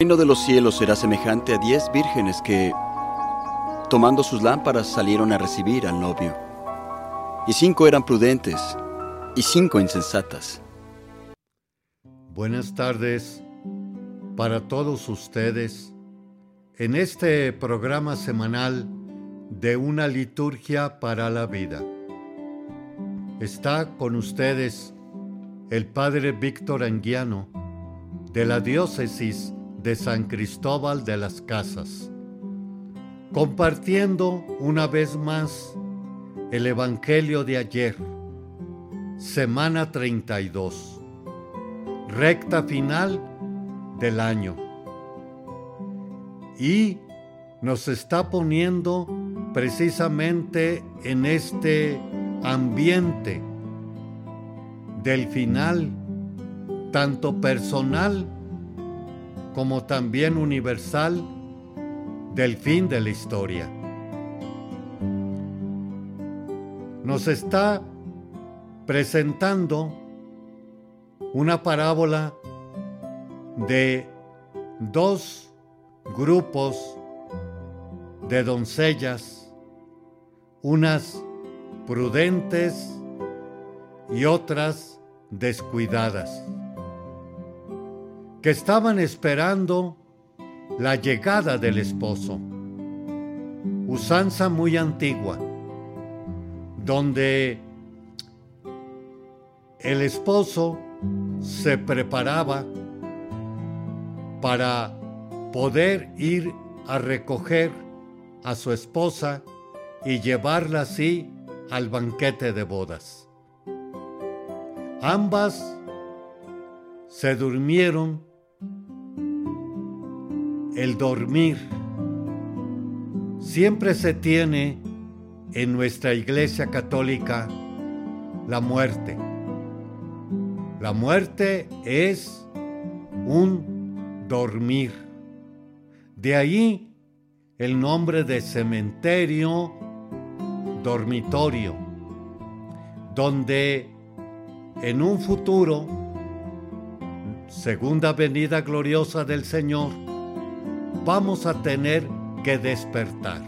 El reino de los cielos será semejante a diez vírgenes que, tomando sus lámparas, salieron a recibir al novio. Y cinco eran prudentes y cinco insensatas. Buenas tardes para todos ustedes en este programa semanal de una liturgia para la vida. Está con ustedes el Padre Víctor Anguiano de la diócesis de San Cristóbal de las Casas, compartiendo una vez más el Evangelio de ayer, semana 32, recta final del año. Y nos está poniendo precisamente en este ambiente del final, tanto personal como también universal del fin de la historia. Nos está presentando una parábola de dos grupos de doncellas, unas prudentes y otras descuidadas estaban esperando la llegada del esposo. Usanza muy antigua, donde el esposo se preparaba para poder ir a recoger a su esposa y llevarla así al banquete de bodas. Ambas se durmieron el dormir. Siempre se tiene en nuestra iglesia católica la muerte. La muerte es un dormir. De ahí el nombre de cementerio, dormitorio, donde en un futuro, segunda venida gloriosa del Señor, vamos a tener que despertar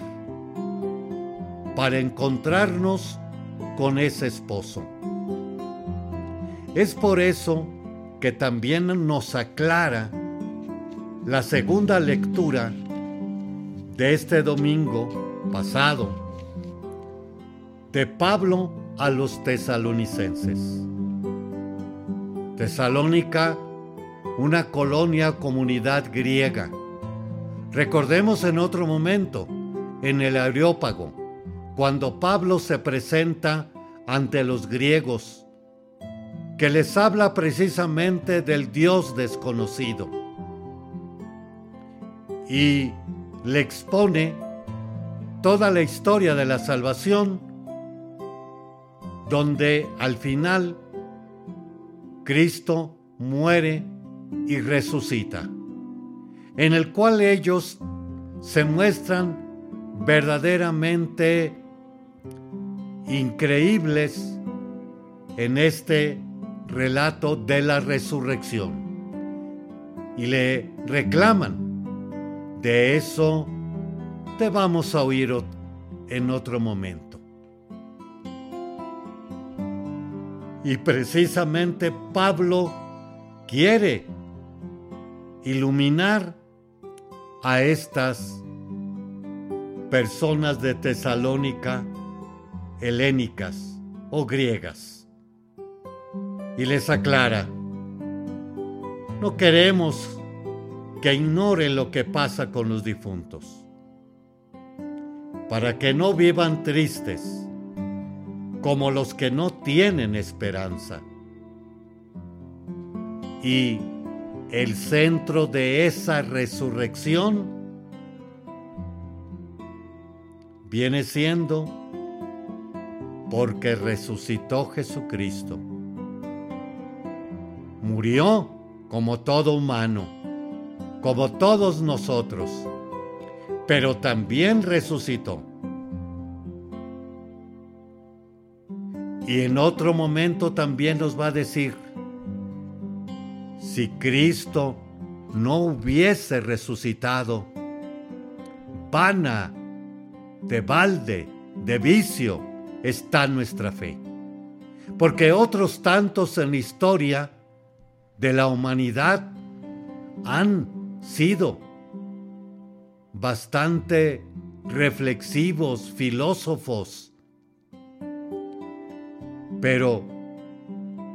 para encontrarnos con ese esposo. Es por eso que también nos aclara la segunda lectura de este domingo pasado de Pablo a los tesalonicenses. Tesalónica, una colonia comunidad griega Recordemos en otro momento, en el Areópago, cuando Pablo se presenta ante los griegos, que les habla precisamente del Dios desconocido. Y le expone toda la historia de la salvación, donde al final Cristo muere y resucita en el cual ellos se muestran verdaderamente increíbles en este relato de la resurrección. Y le reclaman. De eso te vamos a oír en otro momento. Y precisamente Pablo quiere iluminar a estas personas de Tesalónica helénicas o griegas. Y les aclara, no queremos que ignoren lo que pasa con los difuntos, para que no vivan tristes como los que no tienen esperanza. Y el centro de esa resurrección viene siendo porque resucitó Jesucristo. Murió como todo humano, como todos nosotros, pero también resucitó. Y en otro momento también nos va a decir, si Cristo no hubiese resucitado, vana, de balde, de vicio, está nuestra fe. Porque otros tantos en la historia de la humanidad han sido bastante reflexivos, filósofos, pero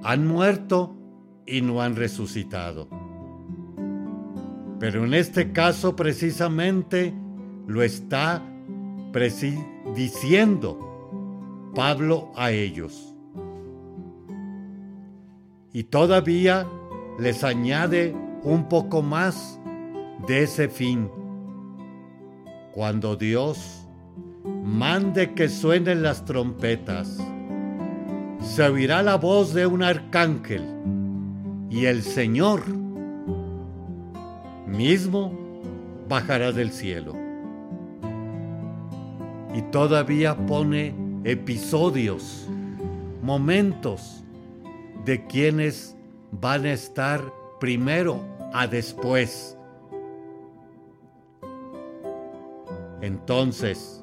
han muerto y no han resucitado. Pero en este caso precisamente lo está diciendo Pablo a ellos. Y todavía les añade un poco más de ese fin. Cuando Dios mande que suenen las trompetas, se oirá la voz de un arcángel y el Señor mismo bajará del cielo. Y todavía pone episodios, momentos de quienes van a estar primero a después. Entonces,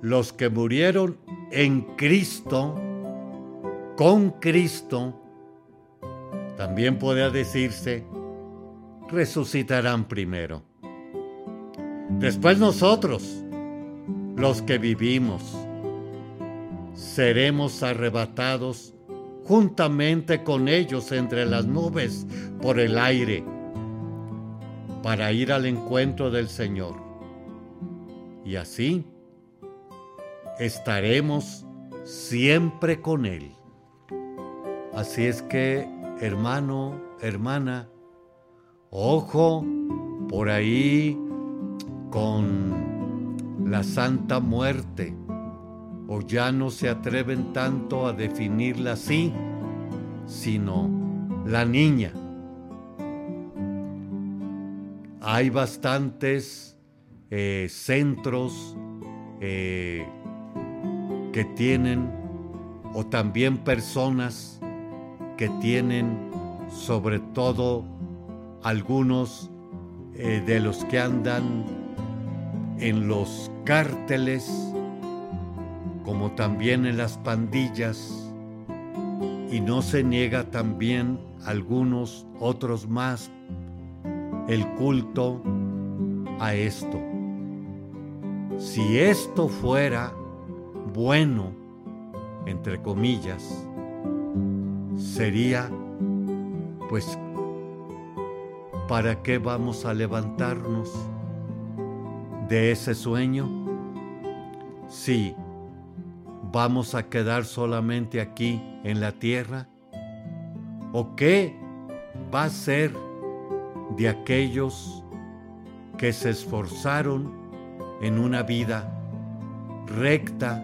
los que murieron en Cristo, con Cristo, también puede decirse, resucitarán primero. Después nosotros, los que vivimos, seremos arrebatados juntamente con ellos entre las nubes por el aire para ir al encuentro del Señor. Y así estaremos siempre con Él. Así es que, hermano, hermana, ojo por ahí con la Santa Muerte o ya no se atreven tanto a definirla así, sino la niña. Hay bastantes eh, centros eh, que tienen, o también personas que tienen, sobre todo algunos eh, de los que andan en los cárteles, como también en las pandillas, y no se niega también algunos otros más el culto a esto. Si esto fuera bueno, entre comillas, sería, pues, ¿para qué vamos a levantarnos de ese sueño? Sí, ¿Vamos a quedar solamente aquí en la tierra? ¿O qué va a ser de aquellos que se esforzaron en una vida recta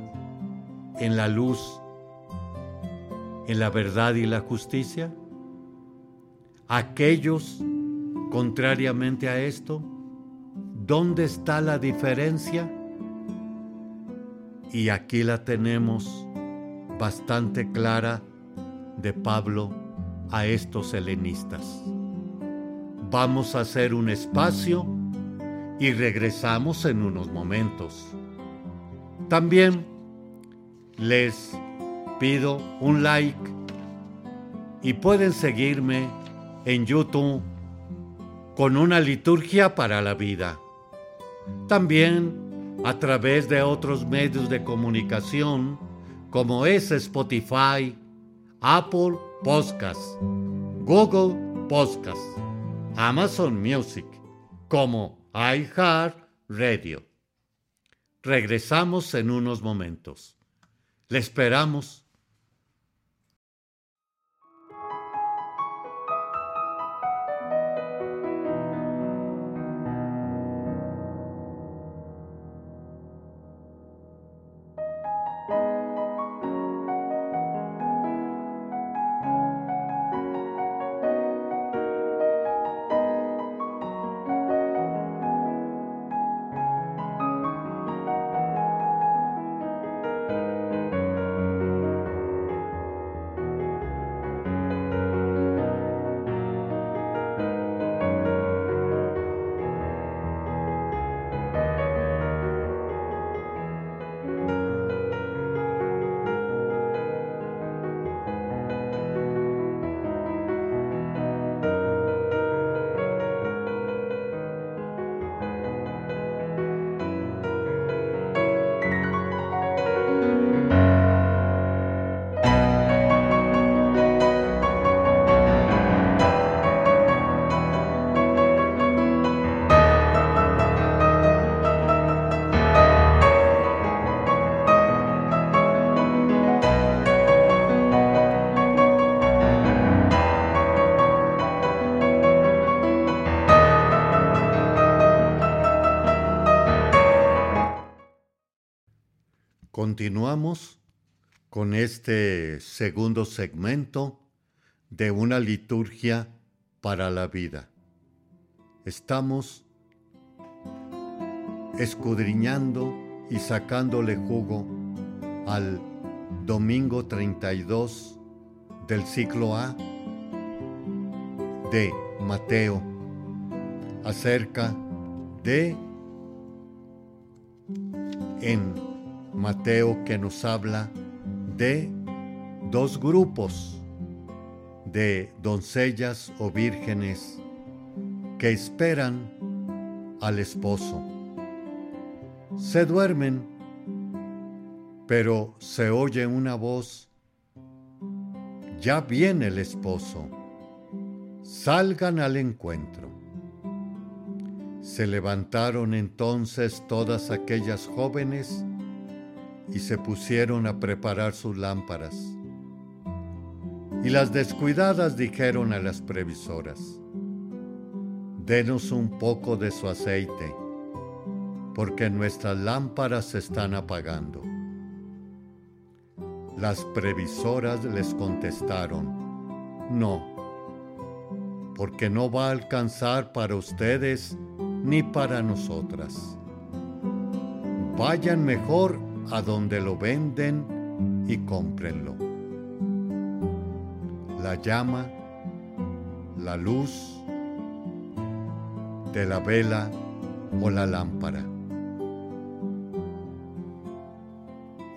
en la luz, en la verdad y la justicia? Aquellos, contrariamente a esto, ¿dónde está la diferencia? Y aquí la tenemos bastante clara de Pablo a estos helenistas. Vamos a hacer un espacio y regresamos en unos momentos. También les pido un like y pueden seguirme en YouTube con una liturgia para la vida. También a través de otros medios de comunicación como es Spotify, Apple Podcasts, Google Podcasts, Amazon Music, como iHeartRadio. Regresamos en unos momentos. Le esperamos Continuamos con este segundo segmento de una liturgia para la vida. Estamos escudriñando y sacándole jugo al domingo 32 del ciclo A de Mateo acerca de en Mateo que nos habla de dos grupos de doncellas o vírgenes que esperan al esposo. Se duermen, pero se oye una voz, ya viene el esposo, salgan al encuentro. Se levantaron entonces todas aquellas jóvenes y se pusieron a preparar sus lámparas. Y las descuidadas dijeron a las previsoras, denos un poco de su aceite, porque nuestras lámparas se están apagando. Las previsoras les contestaron, no, porque no va a alcanzar para ustedes ni para nosotras. Vayan mejor a donde lo venden y cómprenlo. La llama, la luz de la vela o la lámpara.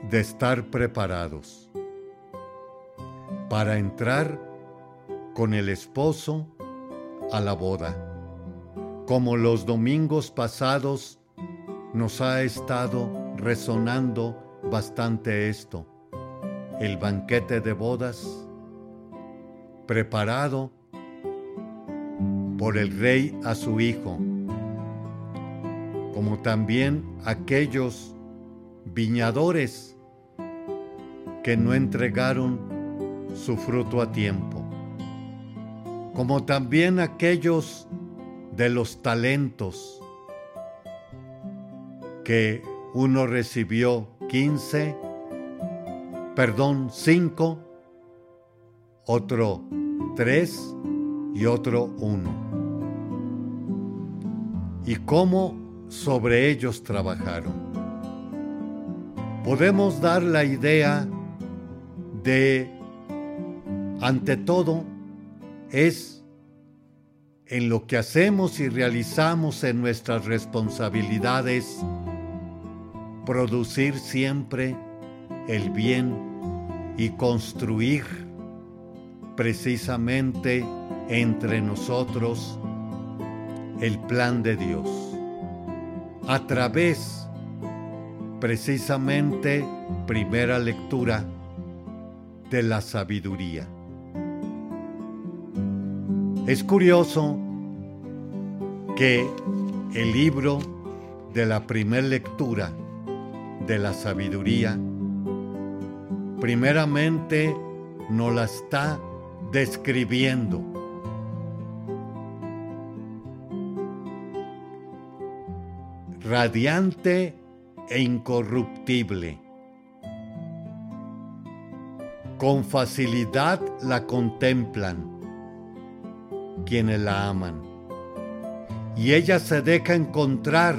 De estar preparados para entrar con el esposo a la boda, como los domingos pasados nos ha estado resonando bastante esto. El banquete de bodas preparado por el rey a su hijo, como también aquellos viñadores que no entregaron su fruto a tiempo, como también aquellos de los talentos que uno recibió 15, perdón, 5, otro 3 y otro 1. Y cómo sobre ellos trabajaron. Podemos dar la idea de, ante todo, es en lo que hacemos y realizamos en nuestras responsabilidades producir siempre el bien y construir precisamente entre nosotros el plan de Dios. A través, precisamente, primera lectura de la sabiduría. Es curioso que el libro de la primera lectura de la sabiduría, primeramente nos la está describiendo. Radiante e incorruptible. Con facilidad la contemplan quienes la aman. Y ella se deja encontrar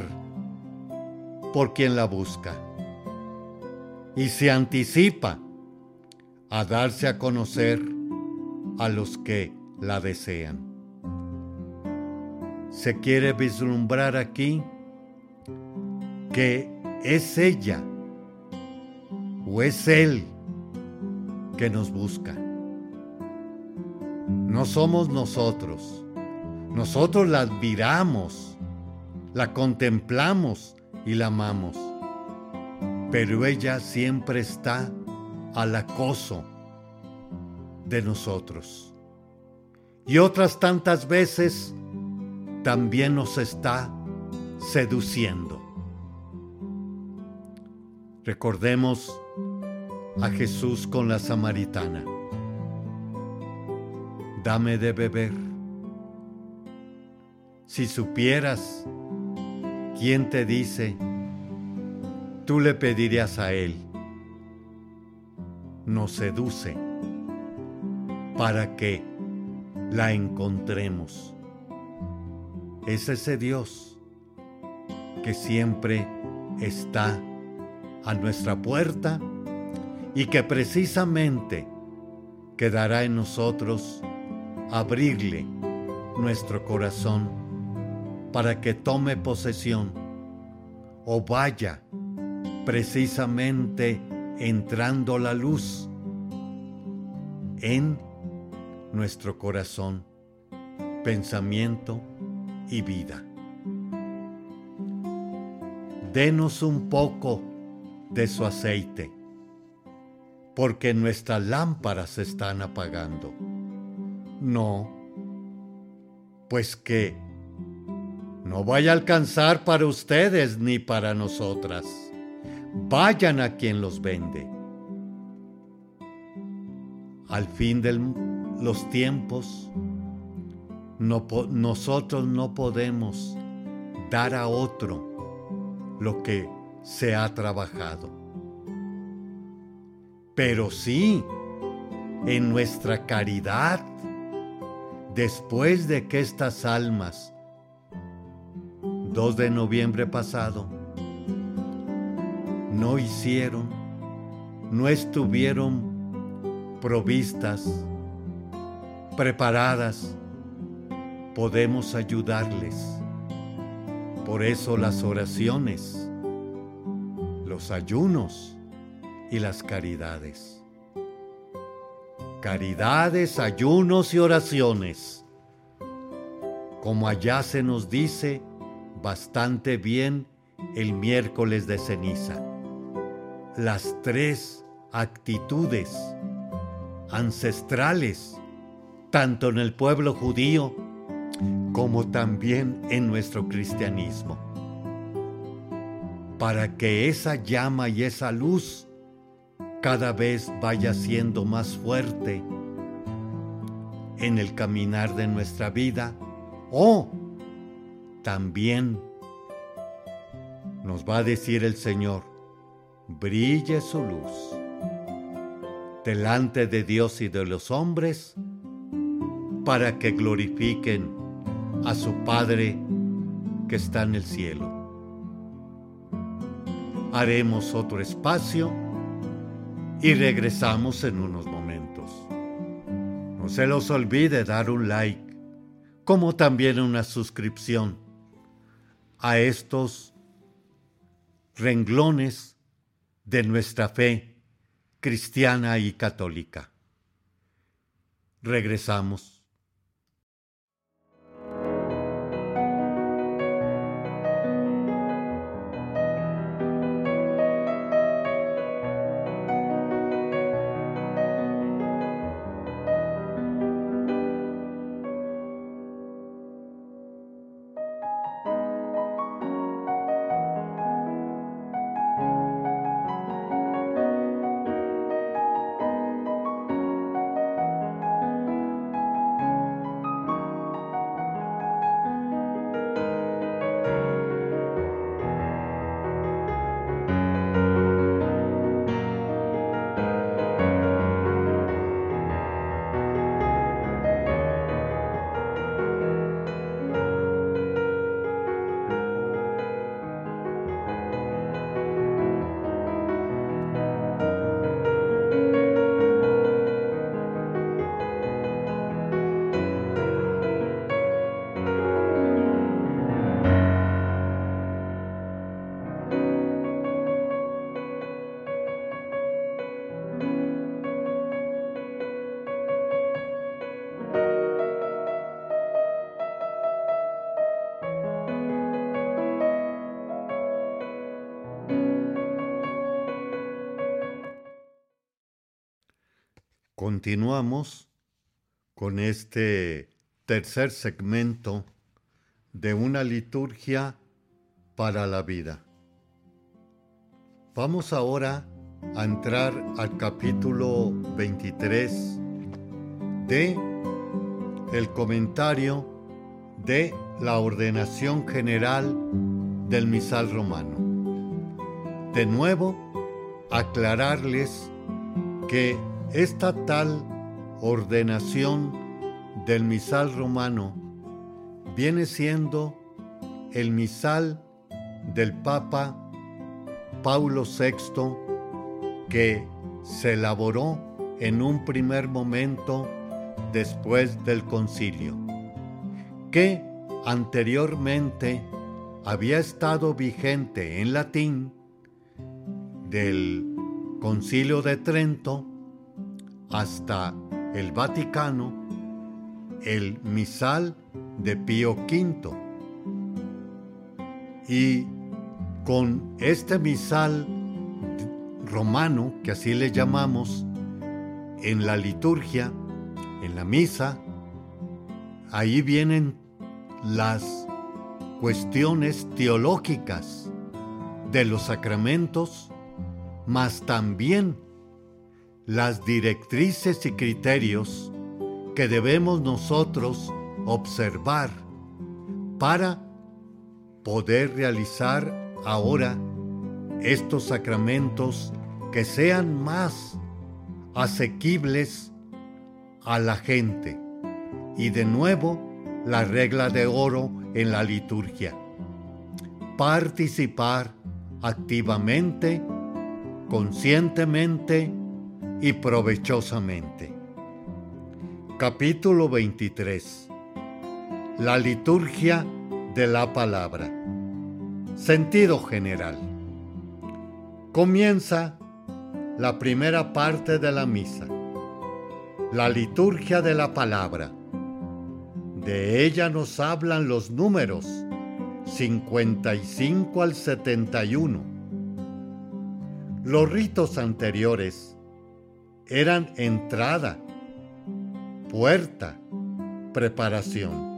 por quien la busca y se anticipa a darse a conocer a los que la desean. Se quiere vislumbrar aquí que es ella o es él que nos busca. No somos nosotros. Nosotros la admiramos, la contemplamos y la amamos pero ella siempre está al acoso de nosotros. Y otras tantas veces también nos está seduciendo. Recordemos a Jesús con la samaritana. Dame de beber. Si supieras quién te dice, tú le pedirías a Él nos seduce para que la encontremos. Es ese Dios que siempre está a nuestra puerta y que precisamente quedará en nosotros abrirle nuestro corazón para que tome posesión o vaya precisamente entrando la luz en nuestro corazón, pensamiento y vida. Denos un poco de su aceite, porque nuestras lámparas se están apagando. No, pues que no vaya a alcanzar para ustedes ni para nosotras. Vayan a quien los vende. Al fin de los tiempos, nosotros no podemos dar a otro lo que se ha trabajado. Pero sí, en nuestra caridad, después de que estas almas, 2 de noviembre pasado, no hicieron, no estuvieron provistas, preparadas, podemos ayudarles. Por eso las oraciones, los ayunos y las caridades. Caridades, ayunos y oraciones. Como allá se nos dice bastante bien el miércoles de ceniza. Las tres actitudes ancestrales, tanto en el pueblo judío como también en nuestro cristianismo. Para que esa llama y esa luz cada vez vaya siendo más fuerte en el caminar de nuestra vida o también nos va a decir el Señor, brille su luz delante de Dios y de los hombres para que glorifiquen a su Padre que está en el cielo haremos otro espacio y regresamos en unos momentos. No se los olvide dar un like, como también una suscripción a estos renglones de nuestra fe cristiana y católica. Regresamos. Continuamos con este tercer segmento de una liturgia para la vida. Vamos ahora a entrar al capítulo 23 de el comentario de la ordenación general del misal romano. De nuevo, aclararles que esta tal ordenación del misal romano viene siendo el misal del Papa Paulo VI que se elaboró en un primer momento después del concilio, que anteriormente había estado vigente en latín del concilio de Trento hasta el Vaticano, el misal de Pío V. Y con este misal romano, que así le llamamos, en la liturgia, en la misa, ahí vienen las cuestiones teológicas de los sacramentos, mas también las directrices y criterios que debemos nosotros observar para poder realizar ahora estos sacramentos que sean más asequibles a la gente. Y de nuevo, la regla de oro en la liturgia. Participar activamente, conscientemente y provechosamente. Capítulo 23. La liturgia de la palabra. Sentido general. Comienza la primera parte de la misa, la liturgia de la palabra. De ella nos hablan los números 55 al 71. Los ritos anteriores eran entrada, puerta, preparación.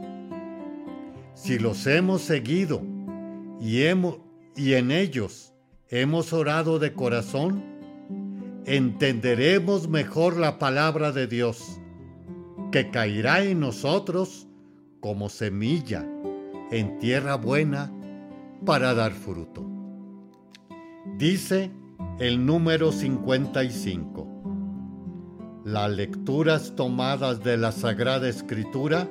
Si los hemos seguido y, en ellos hemos orado de corazón, entenderemos mejor la palabra de Dios, que caerá en nosotros como semilla en tierra buena para dar fruto. Dice el número 55. Las lecturas tomadas de la Sagrada Escritura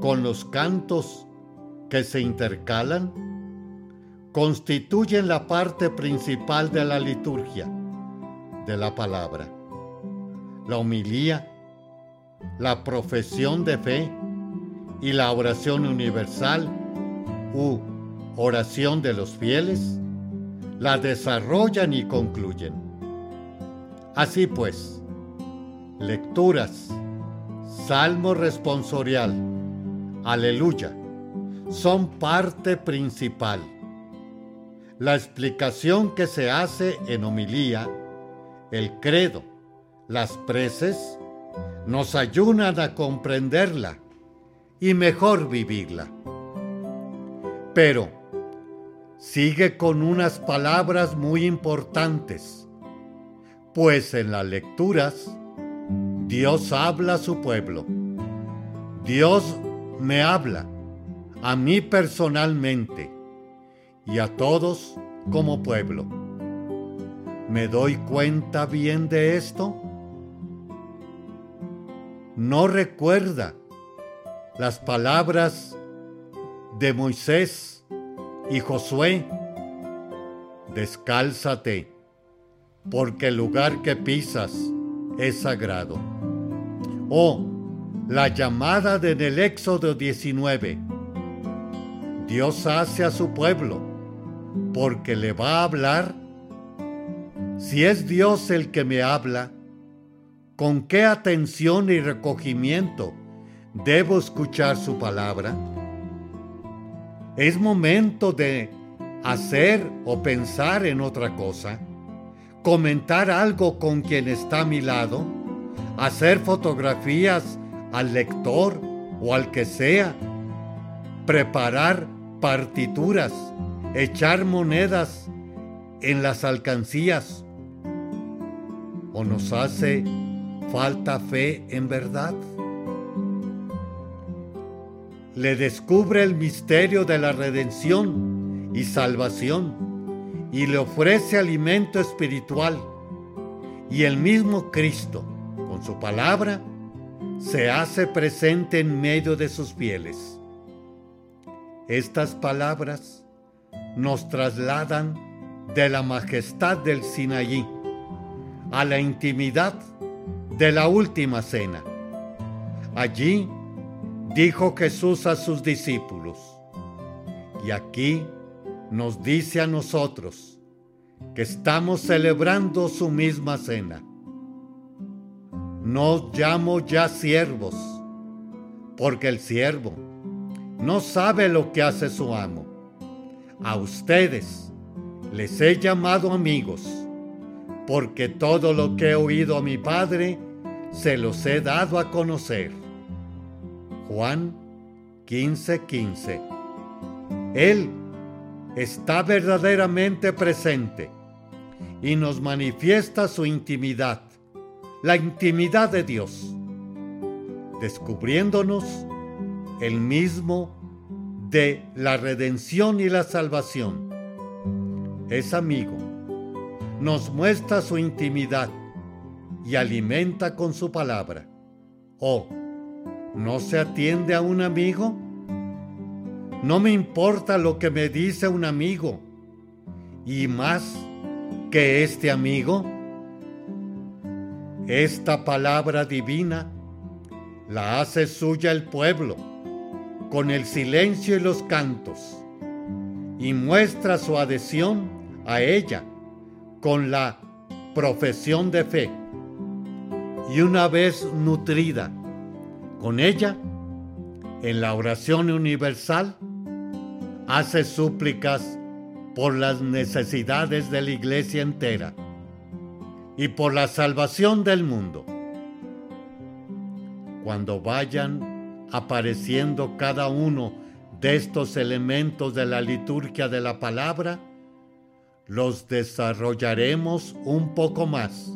con los cantos que se intercalan constituyen la parte principal de la liturgia de la palabra. La homilía, la profesión de fe y la oración universal u oración de los fieles la desarrollan y concluyen. Así pues, lecturas, salmo responsorial, aleluya, son parte principal. La explicación que se hace en homilía, el credo, las preces, nos ayudan a comprenderla y mejor vivirla. Pero sigue con unas palabras muy importantes, pues en las lecturas Dios habla a su pueblo. Dios me habla a mí personalmente y a todos como pueblo. ¿Me doy cuenta bien de esto? No recuerda las palabras de Moisés y Josué. Descálzate, porque el lugar que pisas es sagrado. O la llamada de el Éxodo 19. Dios hace a su pueblo porque le va a hablar? Si es Dios el que me habla, ¿con qué atención y recogimiento debo escuchar su palabra? Es momento de hacer o pensar en otra cosa, comentar algo con quien está a mi lado, hacer fotografías al lector o al que sea, preparar partituras echar monedas en las alcancías? ¿O nos hace falta fe en verdad? Le descubre el misterio de la redención y salvación y le ofrece alimento espiritual Y el mismo Cristo, su palabra, se hace presente en medio de sus fieles. Estas palabras nos trasladan de la majestad del Sinaí a la intimidad de la última cena. Allí dijo Jesús a sus discípulos, y aquí nos dice a nosotros que estamos celebrando su misma cena. No llamo ya siervos, porque el siervo no sabe lo que hace su amo. A ustedes les he llamado amigos, porque todo lo que he oído a mi Padre se los he dado a conocer. Juan 15:15 Él está verdaderamente presente y nos manifiesta su intimidad la intimidad de Dios, descubriéndonos el mismo de la redención y la salvación. Es amigo, nos muestra su intimidad y alimenta con su palabra. ¿O no se atiende a un amigo? No me importa lo que me dice un amigo. Y más que este amigo, esta palabra divina la hace suya el pueblo con el silencio y los cantos y muestra su adhesión a ella con la profesión de fe. Y una vez nutrida con ella, en la oración universal, hace súplicas por las necesidades de la iglesia entera y por la salvación del mundo. Cuando vayan apareciendo cada uno de estos elementos de la liturgia de la palabra, los desarrollaremos un poco más.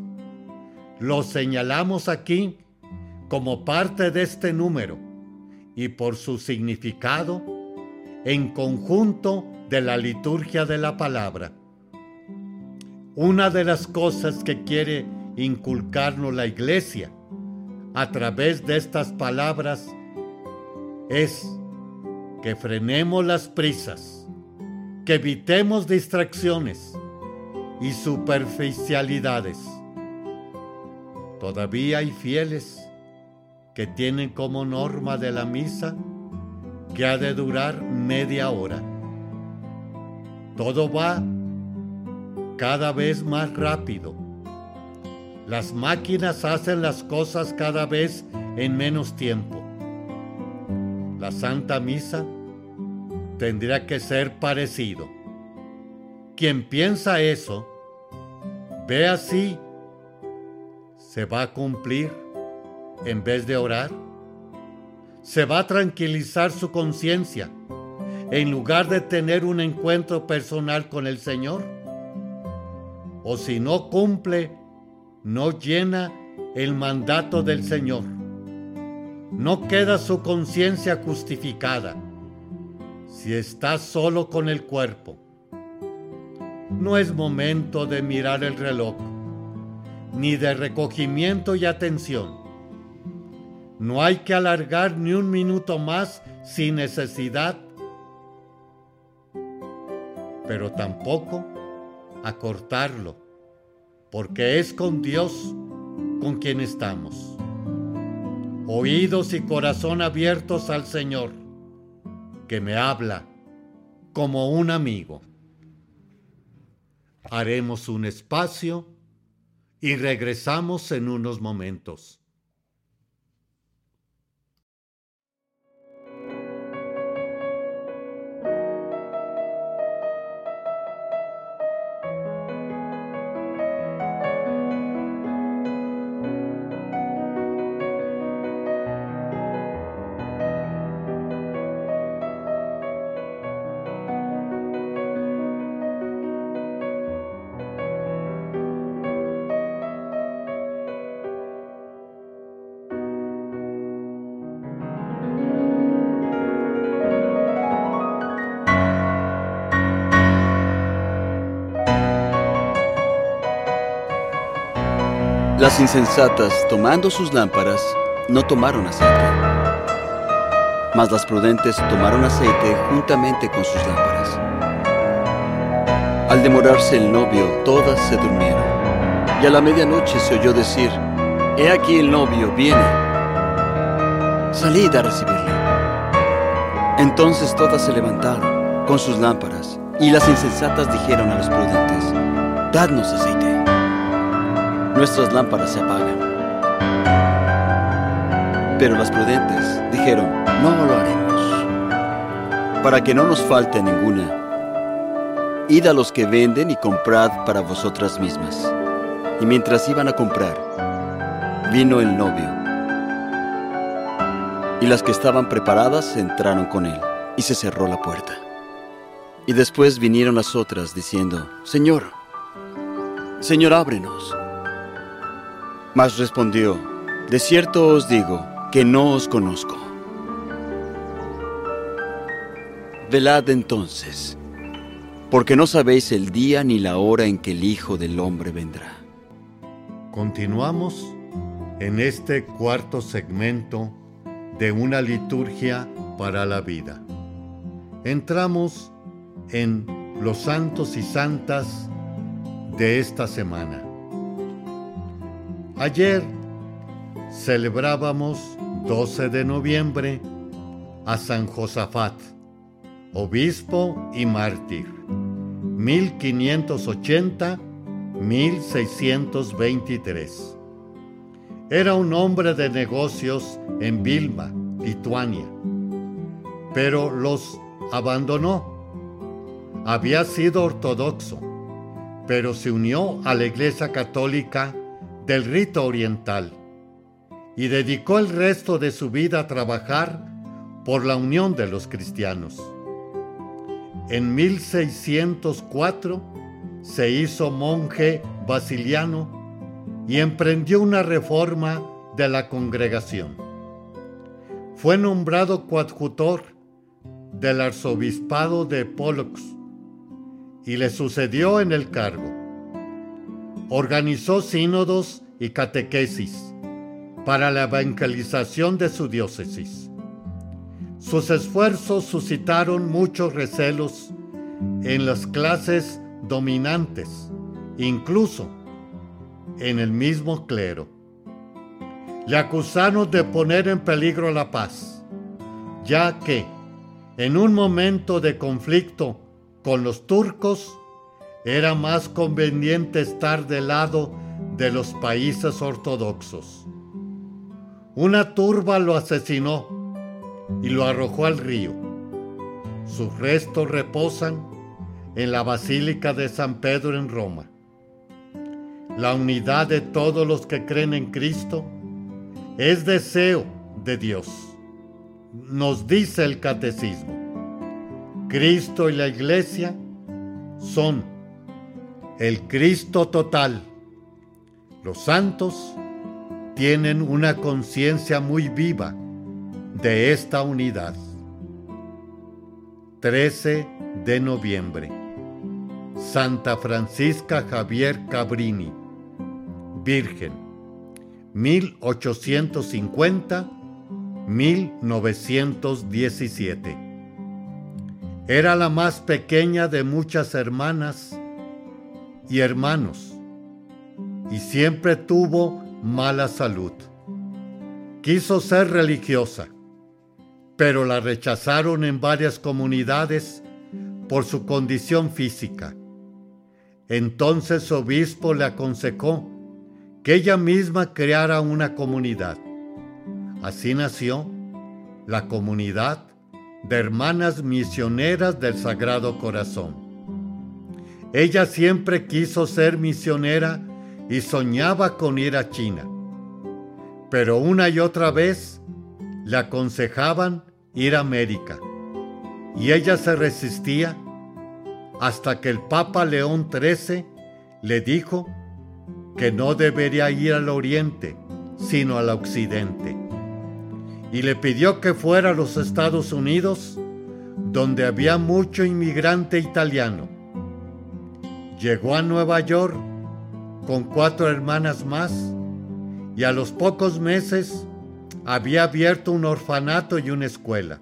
Los señalamos aquí como parte de este número y por su significado en conjunto de la liturgia de la palabra. Una de las cosas que quiere inculcarnos la iglesia a través de estas palabras es que frenemos las prisas, que evitemos distracciones y superficialidades. Todavía hay fieles que tienen como norma de la misa que ha de durar media hora. Todo va cada vez más rápido. Las máquinas hacen las cosas cada vez en menos tiempo. La Santa Misa tendría que ser parecido. Quien piensa eso, ve así, se va a cumplir en vez de orar. Se va a tranquilizar su conciencia en lugar de tener un encuentro personal con el Señor o si no cumple, no llena el mandato del Señor. No queda su conciencia justificada si está solo con el cuerpo. No es momento de mirar el reloj, ni de recogimiento y atención. No hay que alargar ni un minuto más sin necesidad, pero tampoco acortarlo, porque es con Dios con quien estamos. Oídos y corazón abiertos al Señor, que me habla como un amigo. Haremos un espacio y regresamos en unos momentos. Insensatas, tomando sus lámparas, no tomaron aceite. Mas las prudentes tomaron aceite juntamente con sus lámparas. Al demorarse el novio, todas se durmieron. Y a la medianoche se oyó decir, He aquí el novio viene. Salid a recibirle. Entonces todas se levantaron con sus lámparas, y las insensatas dijeron a los prudentes, Dadnos aceite. Nuestras lámparas se apagan. Pero las prudentes dijeron, No lo haremos. Para que no nos falte ninguna, id a los que venden y comprad para vosotras mismas. Y mientras iban a comprar, vino el novio. Y las que estaban preparadas entraron con él, y se cerró la puerta. Y después vinieron las otras diciendo, Señor, Señor, ábrenos. Mas respondió, De cierto os digo que no os conozco. Velad entonces, porque no sabéis el día ni la hora en que el Hijo del Hombre vendrá. Continuamos en este cuarto segmento de una liturgia para la vida. Entramos en los santos y santas de esta semana. Ayer celebrábamos 12 de noviembre a San Josafat, obispo y mártir, 1580-1623. Era un hombre de negocios en Vilma, Lituania, pero los abandonó. Había sido ortodoxo, pero se unió a la Iglesia Católica del rito oriental y dedicó el resto de su vida a trabajar por la unión de los cristianos. En 1604 se hizo monje basiliano y emprendió una reforma de la congregación. Fue nombrado coadjutor del arzobispado de Pollux y le sucedió en el cargo. Organizó sínodos y catequesis para la evangelización de su diócesis. Sus esfuerzos suscitaron muchos recelos en las clases dominantes, incluso en el mismo clero. Le acusaron de poner en peligro la paz, ya que en un momento de conflicto con los turcos era más conveniente estar del lado de los países ortodoxos. Una turba lo asesinó y lo arrojó al río. Sus restos reposan en la Basílica de San Pedro en Roma. La unidad de todos los que creen en Cristo es deseo de Dios. Nos dice el catecismo. Cristo y la iglesia son el Cristo total. Los santos tienen una conciencia muy viva de esta unidad. 13 de noviembre. Santa Francisca Javier Cabrini, Virgen, 1850-1917. Era la más pequeña de muchas hermanas y hermanos, y siempre tuvo mala salud. Quiso ser religiosa, pero la rechazaron en varias comunidades por su condición física. Entonces su obispo le aconsejó que ella misma creara una comunidad. Así nació la comunidad de hermanas misioneras del Sagrado Corazón. Ella siempre quiso ser misionera y soñaba con ir a China. Pero una y otra vez le aconsejaban ir a América y ella se resistía hasta que el Papa León XIII le dijo que no debería ir al oriente, sino al occidente. Y le pidió que fuera a los Estados Unidos, donde había mucho inmigrante italiano. Llegó a Nueva York con cuatro hermanas más y a los pocos meses había abierto un orfanato y una escuela.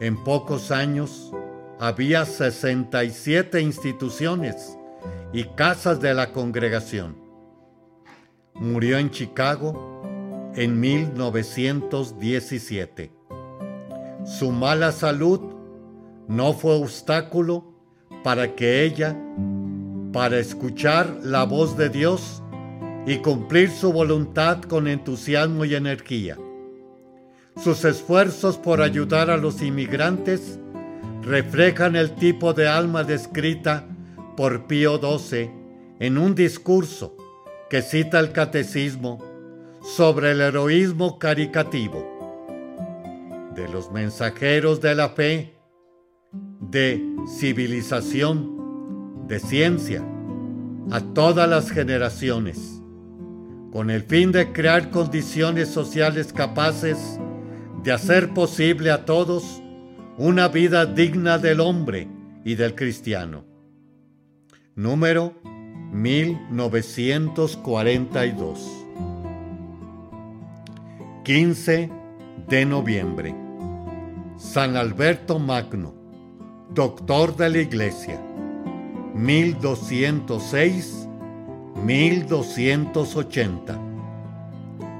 En pocos años había 67 instituciones y casas de la congregación. Murió en Chicago en 1917. Su mala salud no fue obstáculo para que ella, para escuchar la voz de Dios y cumplir su voluntad con entusiasmo y energía. Sus esfuerzos por ayudar a los inmigrantes reflejan el tipo de alma descrita por Pío XII en un discurso que cita el catecismo sobre el heroísmo caricativo de los mensajeros de la fe, de civilización, de ciencia, a todas las generaciones, con el fin de crear condiciones sociales capaces de hacer posible a todos una vida digna del hombre y del cristiano. Número 1942. 15 de noviembre. San Alberto Magno, doctor de la Iglesia, 1206-1280.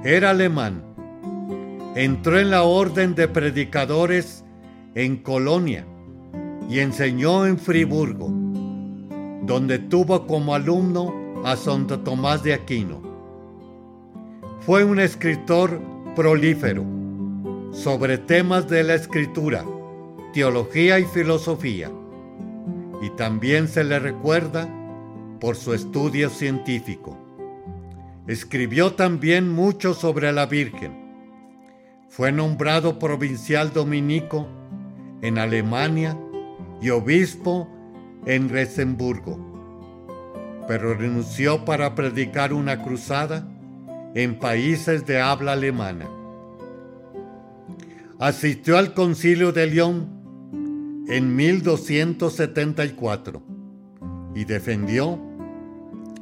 Era alemán. Entró en la orden de predicadores en Colonia y enseñó en Friburgo, donde tuvo como alumno a Santo Tomás de Aquino. Fue un escritor prolífero sobre temas de la escritura, teología y filosofía, y también se le recuerda por su estudio científico. Escribió también mucho sobre la Virgen. Fue nombrado provincial dominico en Alemania y obispo en Resenburgo, pero renunció para predicar una cruzada en países de habla alemana. Asistió al concilio de León en 1274 y defendió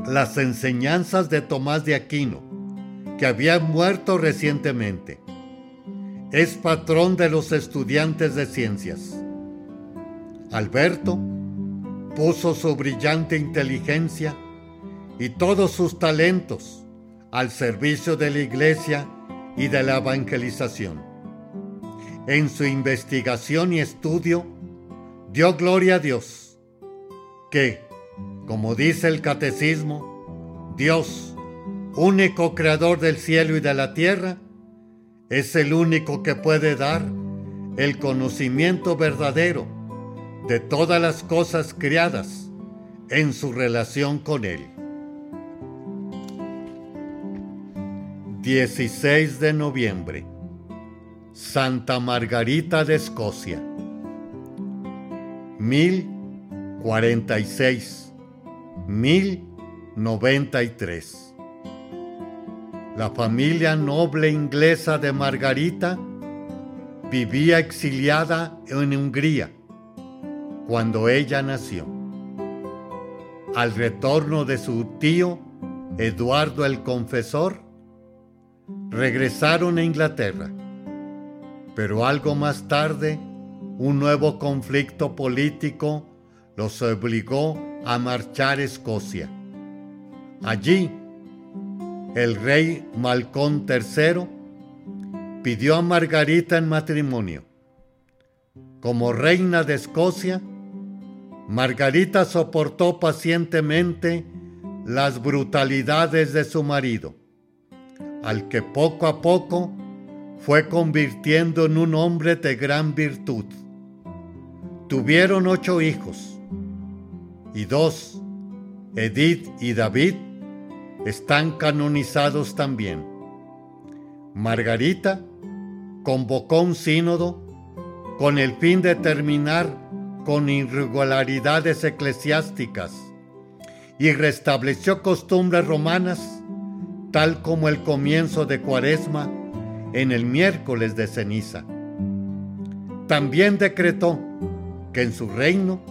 las enseñanzas de Tomás de Aquino, que había muerto recientemente. Es patrón de los estudiantes de ciencias. Alberto puso su brillante inteligencia y todos sus talentos al servicio de la iglesia y de la evangelización. En su investigación y estudio, dio gloria a Dios, que, como dice el catecismo, Dios, único creador del cielo y de la tierra, es el único que puede dar el conocimiento verdadero de todas las cosas creadas en su relación con Él. 16 de noviembre. Santa Margarita de Escocia. 1046. 1093. La familia noble inglesa de Margarita vivía exiliada en Hungría cuando ella nació. Al retorno de su tío, Eduardo el Confesor, regresaron a Inglaterra, pero algo más tarde un nuevo conflicto político los obligó a marchar a Escocia. Allí, el rey Malcón III pidió a Margarita en matrimonio. Como reina de Escocia, Margarita soportó pacientemente las brutalidades de su marido al que poco a poco fue convirtiendo en un hombre de gran virtud. Tuvieron ocho hijos y dos, Edith y David, están canonizados también. Margarita convocó un sínodo con el fin de terminar con irregularidades eclesiásticas y restableció costumbres romanas tal como el comienzo de Cuaresma en el miércoles de ceniza. También decretó que en su reino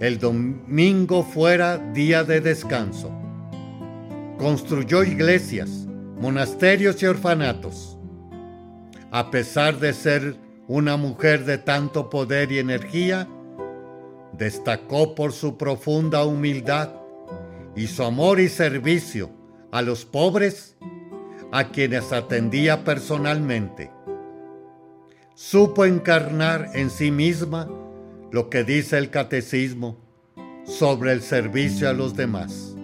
el domingo fuera día de descanso. Construyó iglesias monasterios y orfanatos. A pesar de ser una mujer de tanto poder y energía, destacó por su profunda humildad y su amor y servicio a los pobres, a quienes atendía personalmente. Supo encarnar en sí misma lo que dice el catecismo sobre el servicio a los demás,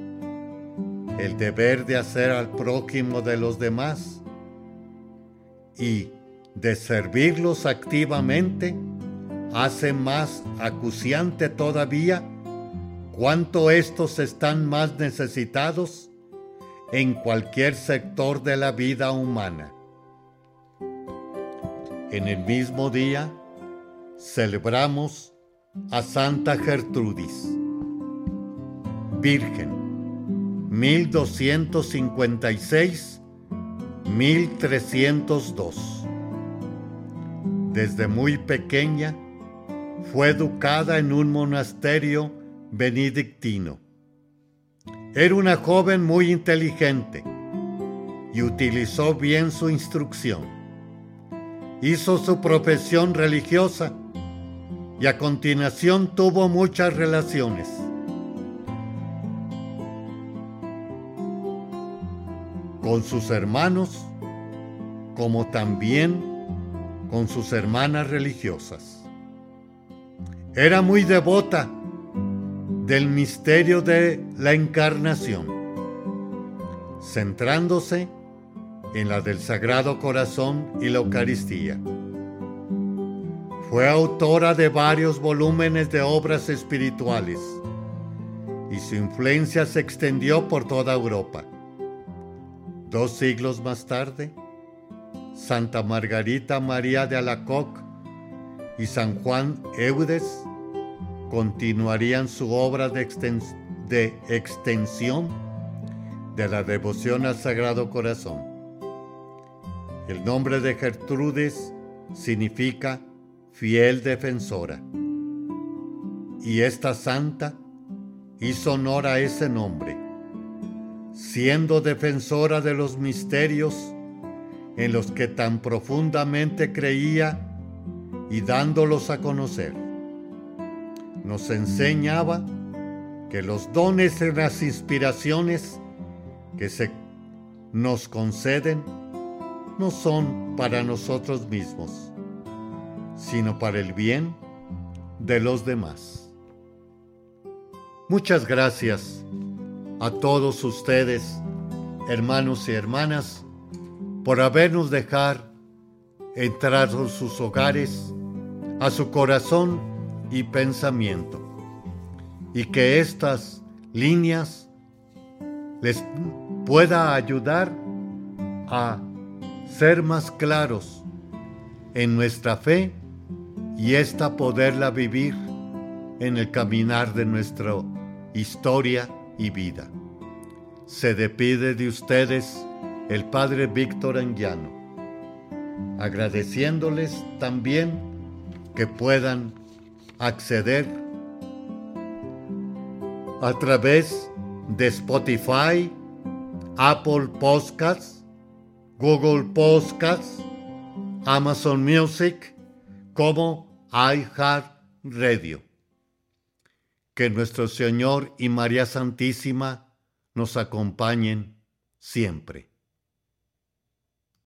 el deber de hacer al prójimo de los demás y de servirlos activamente hace más acuciante todavía cuánto estos están más necesitados en cualquier sector de la vida humana. En el mismo día celebramos a Santa Gertrudis, Virgen, 1256-1302. Desde muy pequeña fue educada en un monasterio benedictino. Era una joven muy inteligente y utilizó bien su instrucción. Hizo su profesión religiosa y a continuación tuvo muchas relaciones. con sus hermanos como también con sus hermanas religiosas. Era muy devota del misterio de la encarnación, centrándose en la del Sagrado Corazón y la Eucaristía. Fue autora de varios volúmenes de obras espirituales y su influencia se extendió por toda Europa. Dos siglos más tarde, Santa Margarita María de Alacoc y San Juan Eudes continuarían su obra de, de extensión de la devoción al Sagrado Corazón. El nombre de Gertrudes significa fiel defensora. Y esta santa hizo honor a ese nombre, siendo defensora de los misterios en los que tan profundamente creía y dándolos a conocer. Nos enseñaba que los dones y las inspiraciones que se nos conceden no son para nosotros mismos, sino para el bien de los demás. Muchas gracias a todos ustedes, hermanos y hermanas, por habernos dejar entrar en sus hogares, a su corazón y pensamiento, y que estas líneas les pueda ayudar a ser más claros en nuestra fe y esta poderla vivir en el caminar de nuestra historia y vida. Se despide de ustedes el Padre Víctor Anguiano, agradeciéndoles también que puedan acceder a través de Spotify, Apple Podcasts, Google Podcasts, Amazon Music, como Radio. Que nuestro Señor y María Santísima nos acompañen siempre.